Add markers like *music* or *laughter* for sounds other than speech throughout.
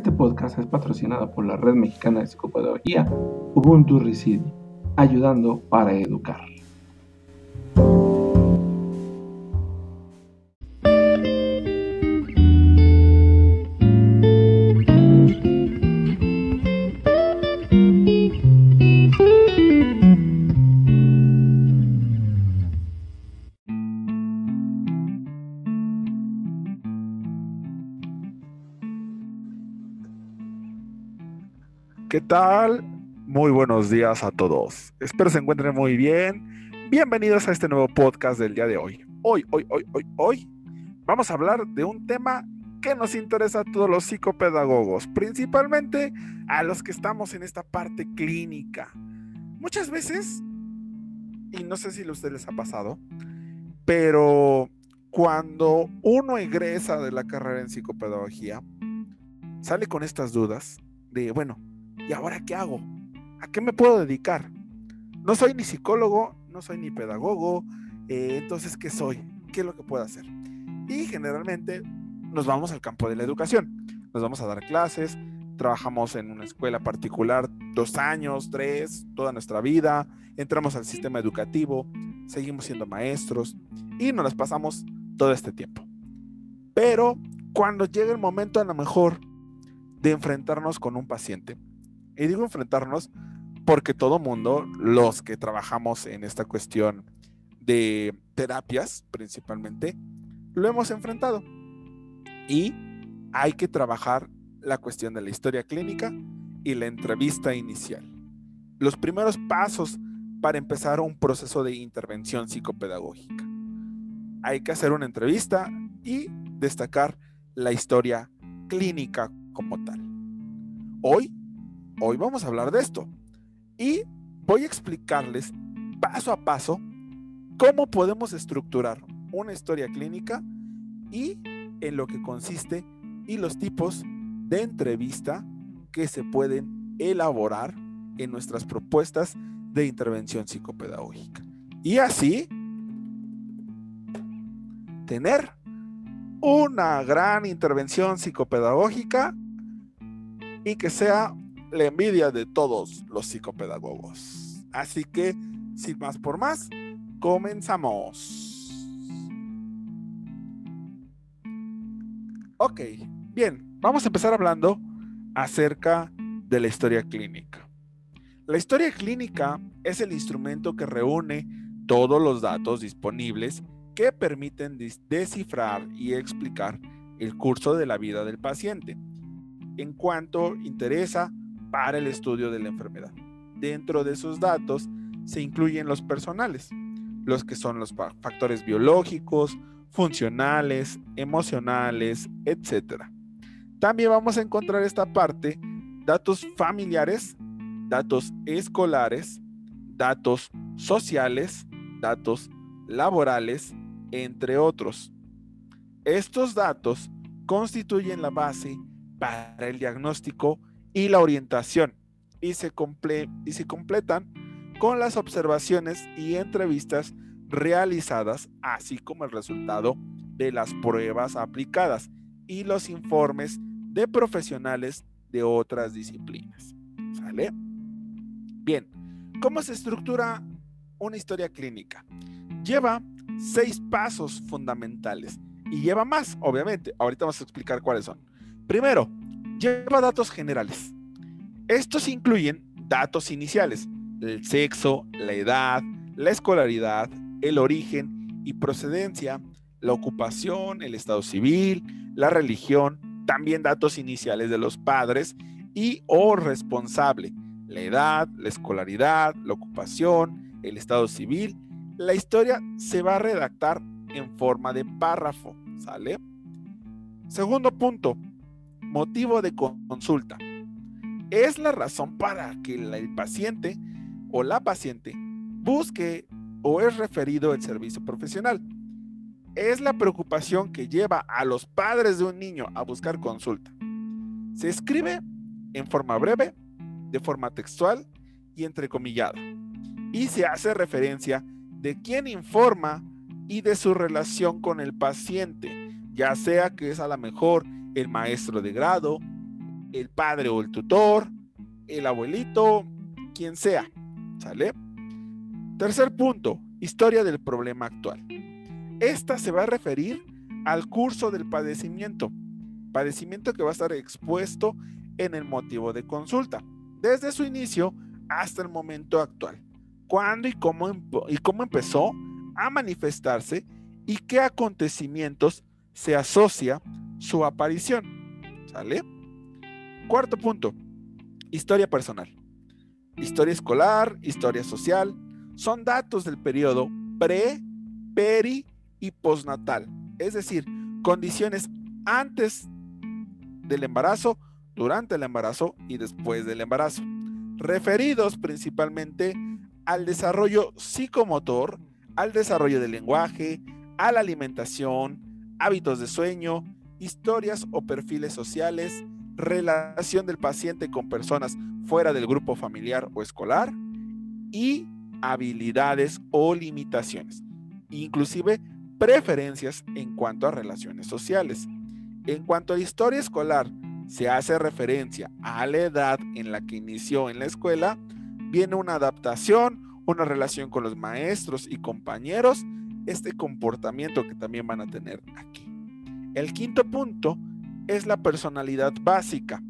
Este podcast es patrocinado por la Red Mexicana de Psicopedagogía Ubuntu Residi, ayudando para educar. Tal? Muy buenos días a todos. Espero se encuentren muy bien. Bienvenidos a este nuevo podcast del día de hoy. Hoy, hoy, hoy, hoy, hoy vamos a hablar de un tema que nos interesa a todos los psicopedagogos, principalmente a los que estamos en esta parte clínica. Muchas veces, y no sé si a ustedes les ha pasado, pero cuando uno egresa de la carrera en psicopedagogía, sale con estas dudas de, bueno, ¿y ahora qué hago? ¿A qué me puedo dedicar? No soy ni psicólogo, no soy ni pedagogo, eh, entonces, ¿qué soy? ¿Qué es lo que puedo hacer? Y generalmente nos vamos al campo de la educación, nos vamos a dar clases, trabajamos en una escuela particular dos años, tres, toda nuestra vida, entramos al sistema educativo, seguimos siendo maestros y nos las pasamos todo este tiempo. Pero cuando llega el momento a lo mejor de enfrentarnos con un paciente, y digo enfrentarnos porque todo mundo, los que trabajamos en esta cuestión de terapias principalmente, lo hemos enfrentado. Y hay que trabajar la cuestión de la historia clínica y la entrevista inicial. Los primeros pasos para empezar un proceso de intervención psicopedagógica. Hay que hacer una entrevista y destacar la historia clínica como tal. Hoy Hoy vamos a hablar de esto y voy a explicarles paso a paso cómo podemos estructurar una historia clínica y en lo que consiste y los tipos de entrevista que se pueden elaborar en nuestras propuestas de intervención psicopedagógica. Y así tener una gran intervención psicopedagógica y que sea la envidia de todos los psicopedagogos. Así que, sin más por más, comenzamos. Ok, bien, vamos a empezar hablando acerca de la historia clínica. La historia clínica es el instrumento que reúne todos los datos disponibles que permiten descifrar y explicar el curso de la vida del paciente en cuanto interesa para el estudio de la enfermedad. Dentro de esos datos se incluyen los personales, los que son los factores biológicos, funcionales, emocionales, etc. También vamos a encontrar esta parte, datos familiares, datos escolares, datos sociales, datos laborales, entre otros. Estos datos constituyen la base para el diagnóstico y la orientación y se, y se completan con las observaciones y entrevistas realizadas, así como el resultado de las pruebas aplicadas y los informes de profesionales de otras disciplinas. ¿Sale? Bien, ¿cómo se estructura una historia clínica? Lleva seis pasos fundamentales y lleva más, obviamente. Ahorita vamos a explicar cuáles son. Primero, lleva datos generales. Estos incluyen datos iniciales, el sexo, la edad, la escolaridad, el origen y procedencia, la ocupación, el estado civil, la religión, también datos iniciales de los padres y o responsable, la edad, la escolaridad, la ocupación, el estado civil. La historia se va a redactar en forma de párrafo, ¿sale? Segundo punto, motivo de consulta. Es la razón para que el paciente o la paciente busque o es referido el servicio profesional. Es la preocupación que lleva a los padres de un niño a buscar consulta. Se escribe en forma breve, de forma textual y entrecomillada. Y se hace referencia de quién informa y de su relación con el paciente, ya sea que es a lo mejor el maestro de grado, el padre o el tutor, el abuelito, quien sea. ¿Sale? Tercer punto, historia del problema actual. Esta se va a referir al curso del padecimiento, padecimiento que va a estar expuesto en el motivo de consulta, desde su inicio hasta el momento actual. ¿Cuándo y cómo, y cómo empezó a manifestarse y qué acontecimientos se asocia su aparición? ¿Sale? Cuarto punto, historia personal. Historia escolar, historia social, son datos del periodo pre, peri y postnatal, es decir, condiciones antes del embarazo, durante el embarazo y después del embarazo, referidos principalmente al desarrollo psicomotor, al desarrollo del lenguaje, a la alimentación, hábitos de sueño, historias o perfiles sociales, relación del paciente con personas fuera del grupo familiar o escolar y habilidades o limitaciones, inclusive preferencias en cuanto a relaciones sociales. En cuanto a historia escolar, se hace referencia a la edad en la que inició en la escuela, viene una adaptación, una relación con los maestros y compañeros, este comportamiento que también van a tener aquí. El quinto punto es la personalidad básica.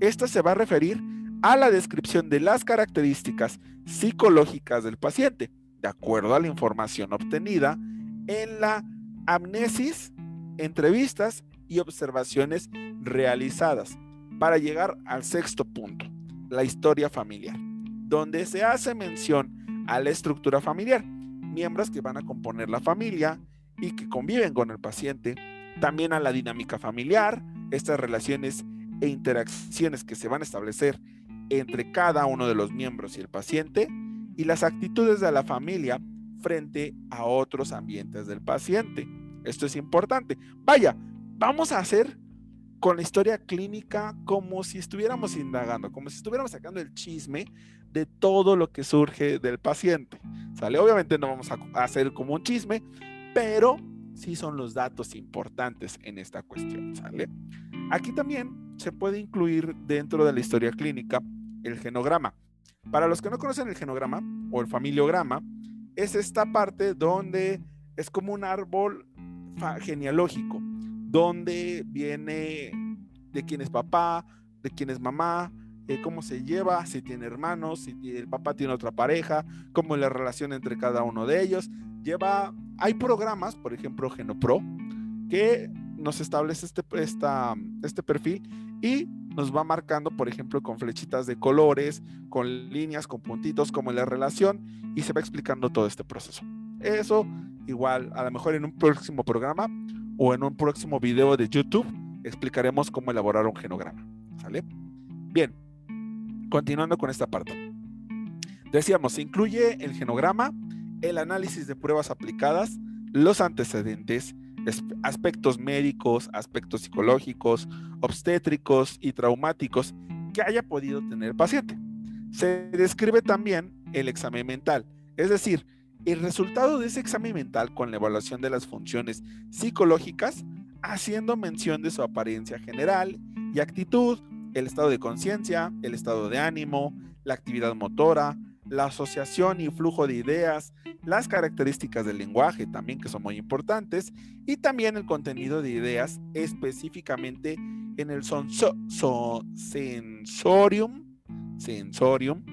Esta se va a referir a la descripción de las características psicológicas del paciente, de acuerdo a la información obtenida en la amnesis, entrevistas y observaciones realizadas, para llegar al sexto punto, la historia familiar, donde se hace mención a la estructura familiar, miembros que van a componer la familia y que conviven con el paciente, también a la dinámica familiar, estas relaciones e interacciones que se van a establecer entre cada uno de los miembros y el paciente y las actitudes de la familia frente a otros ambientes del paciente. Esto es importante. Vaya, vamos a hacer con la historia clínica como si estuviéramos indagando, como si estuviéramos sacando el chisme de todo lo que surge del paciente. ¿Sale? Obviamente no vamos a hacer como un chisme, pero sí son los datos importantes en esta cuestión, ¿sale? Aquí también se puede incluir dentro de la historia clínica el genograma. Para los que no conocen el genograma o el familiograma, es esta parte donde es como un árbol genealógico, donde viene de quién es papá, de quién es mamá, eh, cómo se lleva, si tiene hermanos, si el papá tiene otra pareja, cómo es la relación entre cada uno de ellos. Lleva, hay programas, por ejemplo, Genopro, que nos establece este, este perfil y nos va marcando, por ejemplo, con flechitas de colores, con líneas, con puntitos, como la relación, y se va explicando todo este proceso. Eso, igual, a lo mejor en un próximo programa o en un próximo video de YouTube, explicaremos cómo elaborar un genograma. ¿Sale? Bien, continuando con esta parte. Decíamos, se incluye el genograma, el análisis de pruebas aplicadas, los antecedentes, aspectos médicos, aspectos psicológicos, obstétricos y traumáticos que haya podido tener el paciente. Se describe también el examen mental, es decir, el resultado de ese examen mental con la evaluación de las funciones psicológicas, haciendo mención de su apariencia general y actitud, el estado de conciencia, el estado de ánimo, la actividad motora, la asociación y flujo de ideas, las características del lenguaje también que son muy importantes y también el contenido de ideas específicamente en el sensorium, sensorium,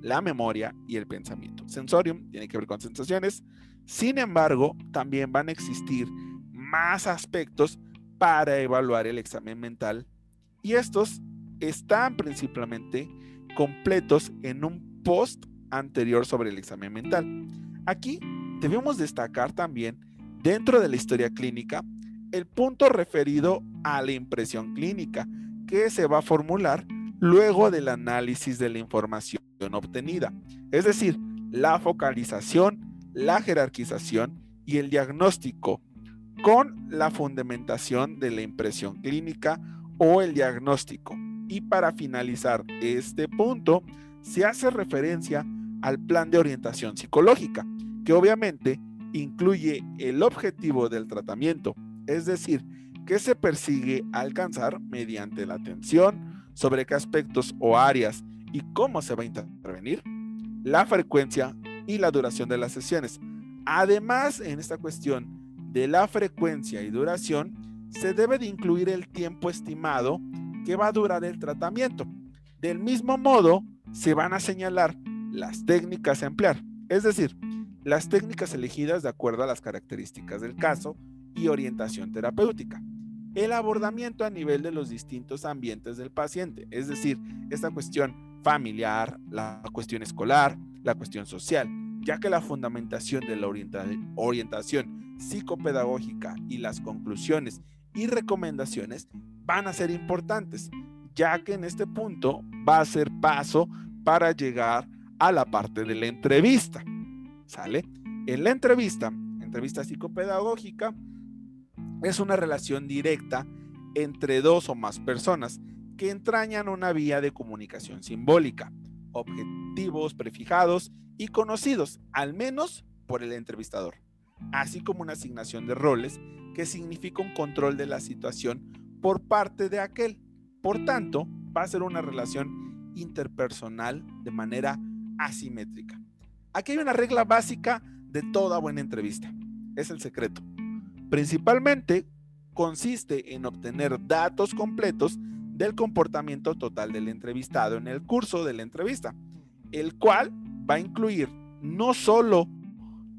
la memoria y el pensamiento. Sensorium tiene que ver con sensaciones, sin embargo, también van a existir más aspectos para evaluar el examen mental y estos están principalmente completos en un post anterior sobre el examen mental. Aquí debemos destacar también, dentro de la historia clínica, el punto referido a la impresión clínica, que se va a formular luego del análisis de la información obtenida, es decir, la focalización, la jerarquización y el diagnóstico, con la fundamentación de la impresión clínica o el diagnóstico. Y para finalizar este punto, se hace referencia al plan de orientación psicológica, que obviamente incluye el objetivo del tratamiento, es decir, que se persigue alcanzar mediante la atención, sobre qué aspectos o áreas y cómo se va a intervenir, la frecuencia y la duración de las sesiones. Además, en esta cuestión de la frecuencia y duración, se debe de incluir el tiempo estimado que va a durar el tratamiento. Del mismo modo, se van a señalar las técnicas a emplear, es decir, las técnicas elegidas de acuerdo a las características del caso y orientación terapéutica. El abordamiento a nivel de los distintos ambientes del paciente, es decir, esta cuestión familiar, la cuestión escolar, la cuestión social, ya que la fundamentación de la orientación psicopedagógica y las conclusiones y recomendaciones van a ser importantes, ya que en este punto va a ser paso para llegar a la parte de la entrevista. ¿Sale? En la entrevista, entrevista psicopedagógica, es una relación directa entre dos o más personas que entrañan una vía de comunicación simbólica, objetivos prefijados y conocidos, al menos por el entrevistador, así como una asignación de roles que significa un control de la situación por parte de aquel. Por tanto, va a ser una relación interpersonal de manera asimétrica. Aquí hay una regla básica de toda buena entrevista. Es el secreto. Principalmente consiste en obtener datos completos del comportamiento total del entrevistado en el curso de la entrevista, el cual va a incluir no solo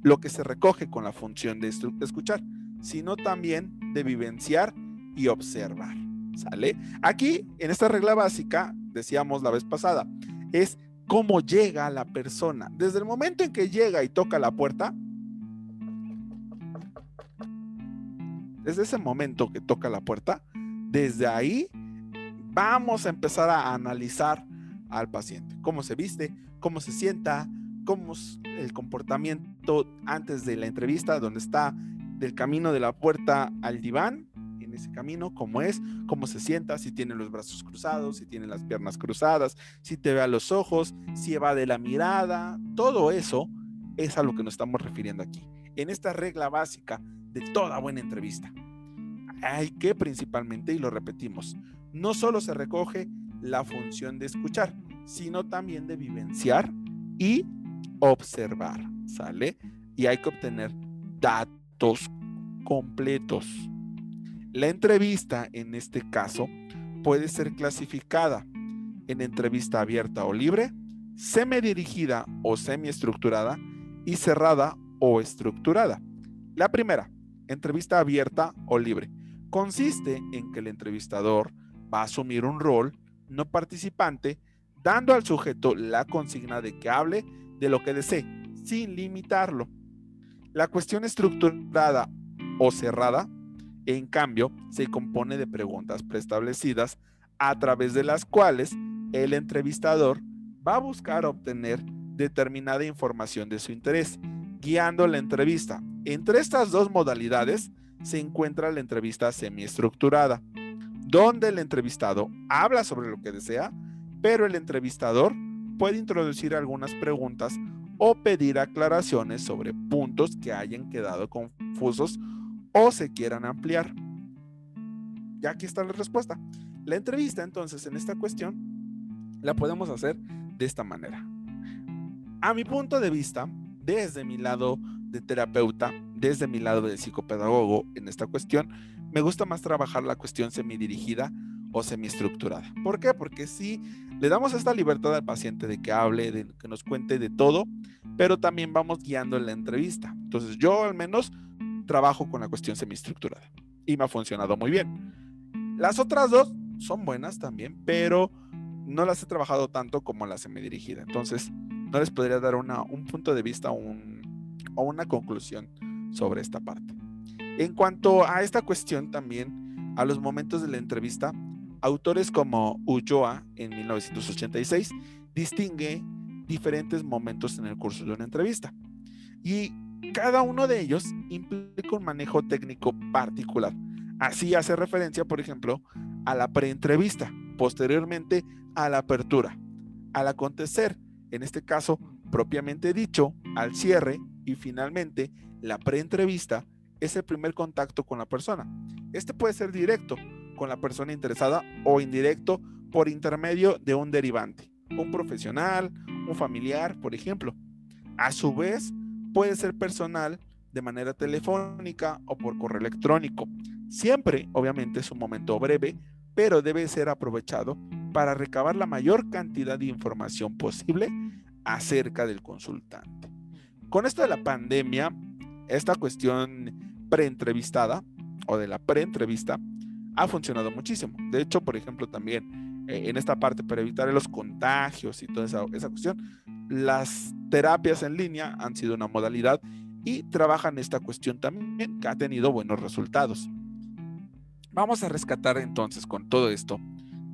lo que se recoge con la función de escuchar, sino también de vivenciar y observar. ¿Sale? Aquí, en esta regla básica, decíamos la vez pasada, es cómo llega la persona. Desde el momento en que llega y toca la puerta, desde ese momento que toca la puerta, desde ahí vamos a empezar a analizar al paciente. Cómo se viste, cómo se sienta, cómo es el comportamiento antes de la entrevista, donde está del camino de la puerta al diván, ese camino, cómo es, cómo se sienta, si tiene los brazos cruzados, si tiene las piernas cruzadas, si te ve a los ojos, si va de la mirada, todo eso es a lo que nos estamos refiriendo aquí. En esta regla básica de toda buena entrevista. Hay que principalmente, y lo repetimos, no solo se recoge la función de escuchar, sino también de vivenciar y observar, ¿sale? Y hay que obtener datos completos. La entrevista, en este caso, puede ser clasificada en entrevista abierta o libre, semi-dirigida o semi-estructurada y cerrada o estructurada. La primera, entrevista abierta o libre, consiste en que el entrevistador va a asumir un rol no participante, dando al sujeto la consigna de que hable de lo que desee, sin limitarlo. La cuestión estructurada o cerrada, en cambio, se compone de preguntas preestablecidas a través de las cuales el entrevistador va a buscar obtener determinada información de su interés, guiando la entrevista. Entre estas dos modalidades se encuentra la entrevista semiestructurada, donde el entrevistado habla sobre lo que desea, pero el entrevistador puede introducir algunas preguntas o pedir aclaraciones sobre puntos que hayan quedado confusos o se quieran ampliar. Ya aquí está la respuesta. La entrevista entonces en esta cuestión la podemos hacer de esta manera. A mi punto de vista, desde mi lado de terapeuta, desde mi lado de psicopedagogo en esta cuestión, me gusta más trabajar la cuestión semidirigida o semiestructurada. ¿Por qué? Porque si le damos esta libertad al paciente de que hable, de que nos cuente de todo, pero también vamos guiando en la entrevista. Entonces yo al menos trabajo con la cuestión semiestructurada y me ha funcionado muy bien. Las otras dos son buenas también, pero no las he trabajado tanto como la semidirigida. Entonces no les podría dar una, un punto de vista un, o una conclusión sobre esta parte. En cuanto a esta cuestión también, a los momentos de la entrevista, autores como Ulloa en 1986 distingue diferentes momentos en el curso de una entrevista. Y cada uno de ellos implica un manejo técnico particular. Así hace referencia, por ejemplo, a la preentrevista, posteriormente a la apertura, al acontecer, en este caso propiamente dicho, al cierre y finalmente la preentrevista es el primer contacto con la persona. Este puede ser directo con la persona interesada o indirecto por intermedio de un derivante, un profesional, un familiar, por ejemplo. A su vez, puede ser personal de manera telefónica o por correo electrónico. Siempre, obviamente, es un momento breve, pero debe ser aprovechado para recabar la mayor cantidad de información posible acerca del consultante. Con esto de la pandemia, esta cuestión preentrvistada o de la preentrevista ha funcionado muchísimo. De hecho, por ejemplo, también en esta parte para evitar los contagios y toda esa, esa cuestión, las terapias en línea han sido una modalidad y trabajan esta cuestión también que ha tenido buenos resultados. Vamos a rescatar entonces con todo esto,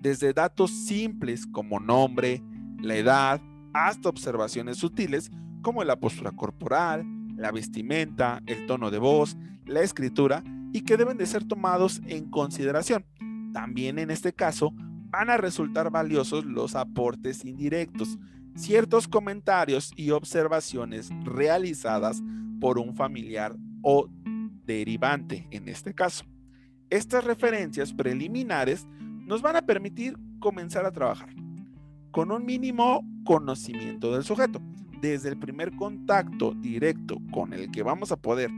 desde datos simples como nombre, la edad, hasta observaciones sutiles como la postura corporal, la vestimenta, el tono de voz, la escritura y que deben de ser tomados en consideración. También en este caso van a resultar valiosos los aportes indirectos, ciertos comentarios y observaciones realizadas por un familiar o derivante en este caso. Estas referencias preliminares nos van a permitir comenzar a trabajar con un mínimo conocimiento del sujeto. Desde el primer contacto directo con el que vamos a poder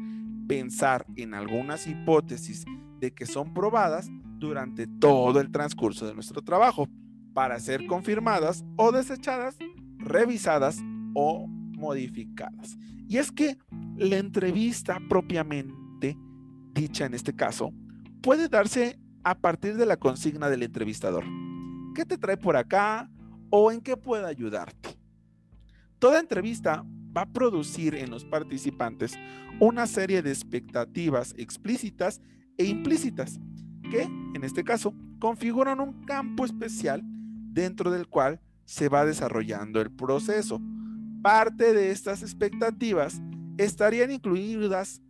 pensar en algunas hipótesis de que son probadas durante todo el transcurso de nuestro trabajo para ser confirmadas o desechadas, revisadas o modificadas. Y es que la entrevista propiamente dicha en este caso puede darse a partir de la consigna del entrevistador. ¿Qué te trae por acá o en qué puede ayudarte? Toda entrevista va a producir en los participantes una serie de expectativas explícitas e implícitas que, en este caso, configuran un campo especial dentro del cual se va desarrollando el proceso. Parte de estas expectativas estarían incluidas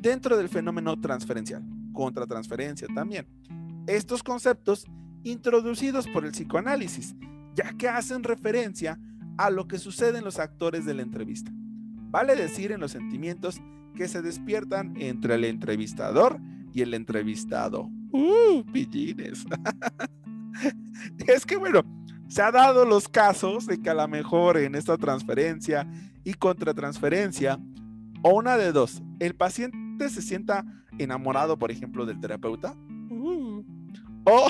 dentro del fenómeno transferencial, contratransferencia también. Estos conceptos introducidos por el psicoanálisis, ya que hacen referencia a lo que sucede en los actores de la entrevista. Vale decir en los sentimientos que se despiertan entre el entrevistador y el entrevistado. ¡Uh, pillines! *laughs* es que bueno, se ha dado los casos de que a lo mejor en esta transferencia y contratransferencia, o una de dos, el paciente se sienta enamorado, por ejemplo, del terapeuta, uh. o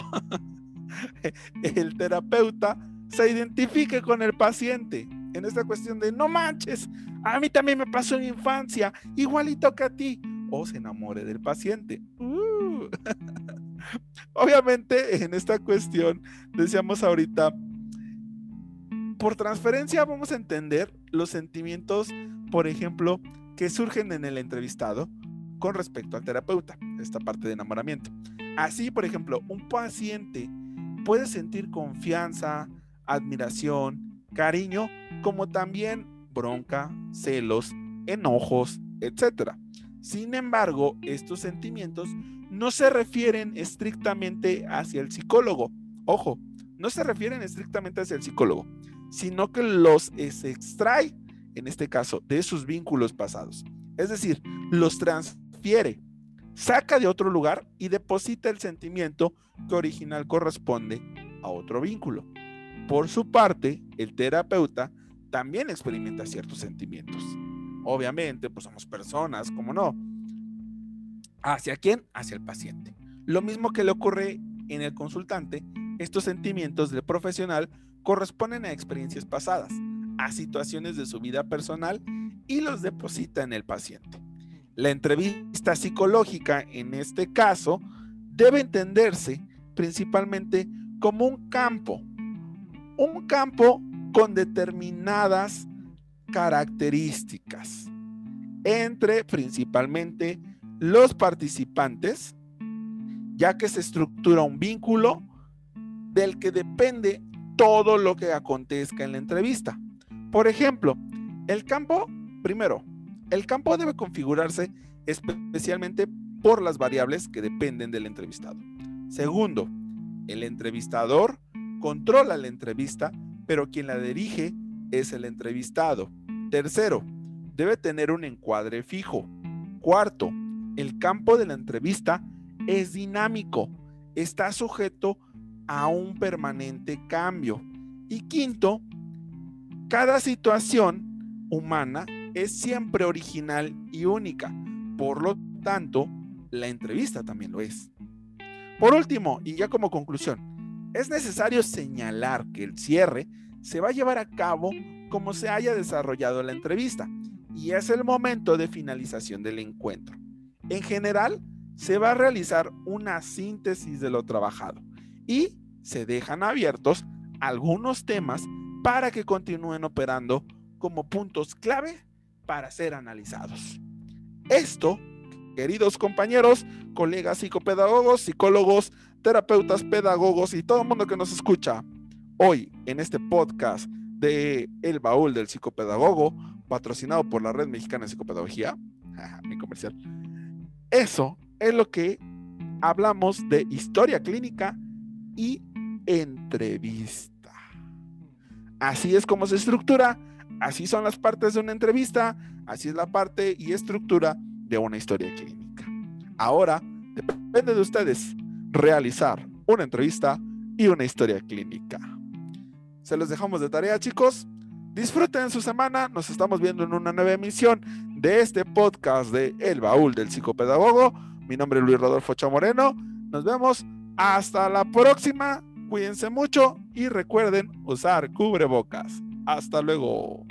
*laughs* el terapeuta se identifique con el paciente en esta cuestión de no manches, a mí también me pasó en infancia, igualito que a ti, o se enamore del paciente. Uh. *laughs* Obviamente en esta cuestión, decíamos ahorita, por transferencia vamos a entender los sentimientos, por ejemplo, que surgen en el entrevistado con respecto al terapeuta, esta parte de enamoramiento. Así, por ejemplo, un paciente puede sentir confianza, admiración, cariño, como también bronca, celos, enojos, etc. Sin embargo, estos sentimientos no se refieren estrictamente hacia el psicólogo. Ojo, no se refieren estrictamente hacia el psicólogo, sino que los extrae, en este caso, de sus vínculos pasados. Es decir, los transfiere, saca de otro lugar y deposita el sentimiento que original corresponde a otro vínculo. Por su parte, el terapeuta también experimenta ciertos sentimientos. Obviamente, pues somos personas, ¿cómo no? ¿Hacia quién? Hacia el paciente. Lo mismo que le ocurre en el consultante, estos sentimientos del profesional corresponden a experiencias pasadas, a situaciones de su vida personal y los deposita en el paciente. La entrevista psicológica, en este caso, debe entenderse principalmente como un campo un campo con determinadas características entre principalmente los participantes, ya que se estructura un vínculo del que depende todo lo que acontezca en la entrevista. Por ejemplo, el campo, primero, el campo debe configurarse especialmente por las variables que dependen del entrevistado. Segundo, el entrevistador controla la entrevista, pero quien la dirige es el entrevistado. Tercero, debe tener un encuadre fijo. Cuarto, el campo de la entrevista es dinámico, está sujeto a un permanente cambio. Y quinto, cada situación humana es siempre original y única. Por lo tanto, la entrevista también lo es. Por último, y ya como conclusión, es necesario señalar que el cierre se va a llevar a cabo como se haya desarrollado la entrevista y es el momento de finalización del encuentro. En general, se va a realizar una síntesis de lo trabajado y se dejan abiertos algunos temas para que continúen operando como puntos clave para ser analizados. Esto, queridos compañeros, colegas psicopedagogos, psicólogos, terapeutas, pedagogos y todo el mundo que nos escucha hoy en este podcast de El Baúl del Psicopedagogo, patrocinado por la Red Mexicana de Psicopedagogía, *laughs* mi comercial. Eso es lo que hablamos de historia clínica y entrevista. Así es como se estructura, así son las partes de una entrevista, así es la parte y estructura de una historia clínica. Ahora depende de ustedes realizar una entrevista y una historia clínica. Se los dejamos de tarea, chicos. Disfruten su semana. Nos estamos viendo en una nueva emisión de este podcast de El Baúl del Psicopedagogo. Mi nombre es Luis Rodolfo Chamoreno. Nos vemos hasta la próxima. Cuídense mucho y recuerden usar cubrebocas. Hasta luego.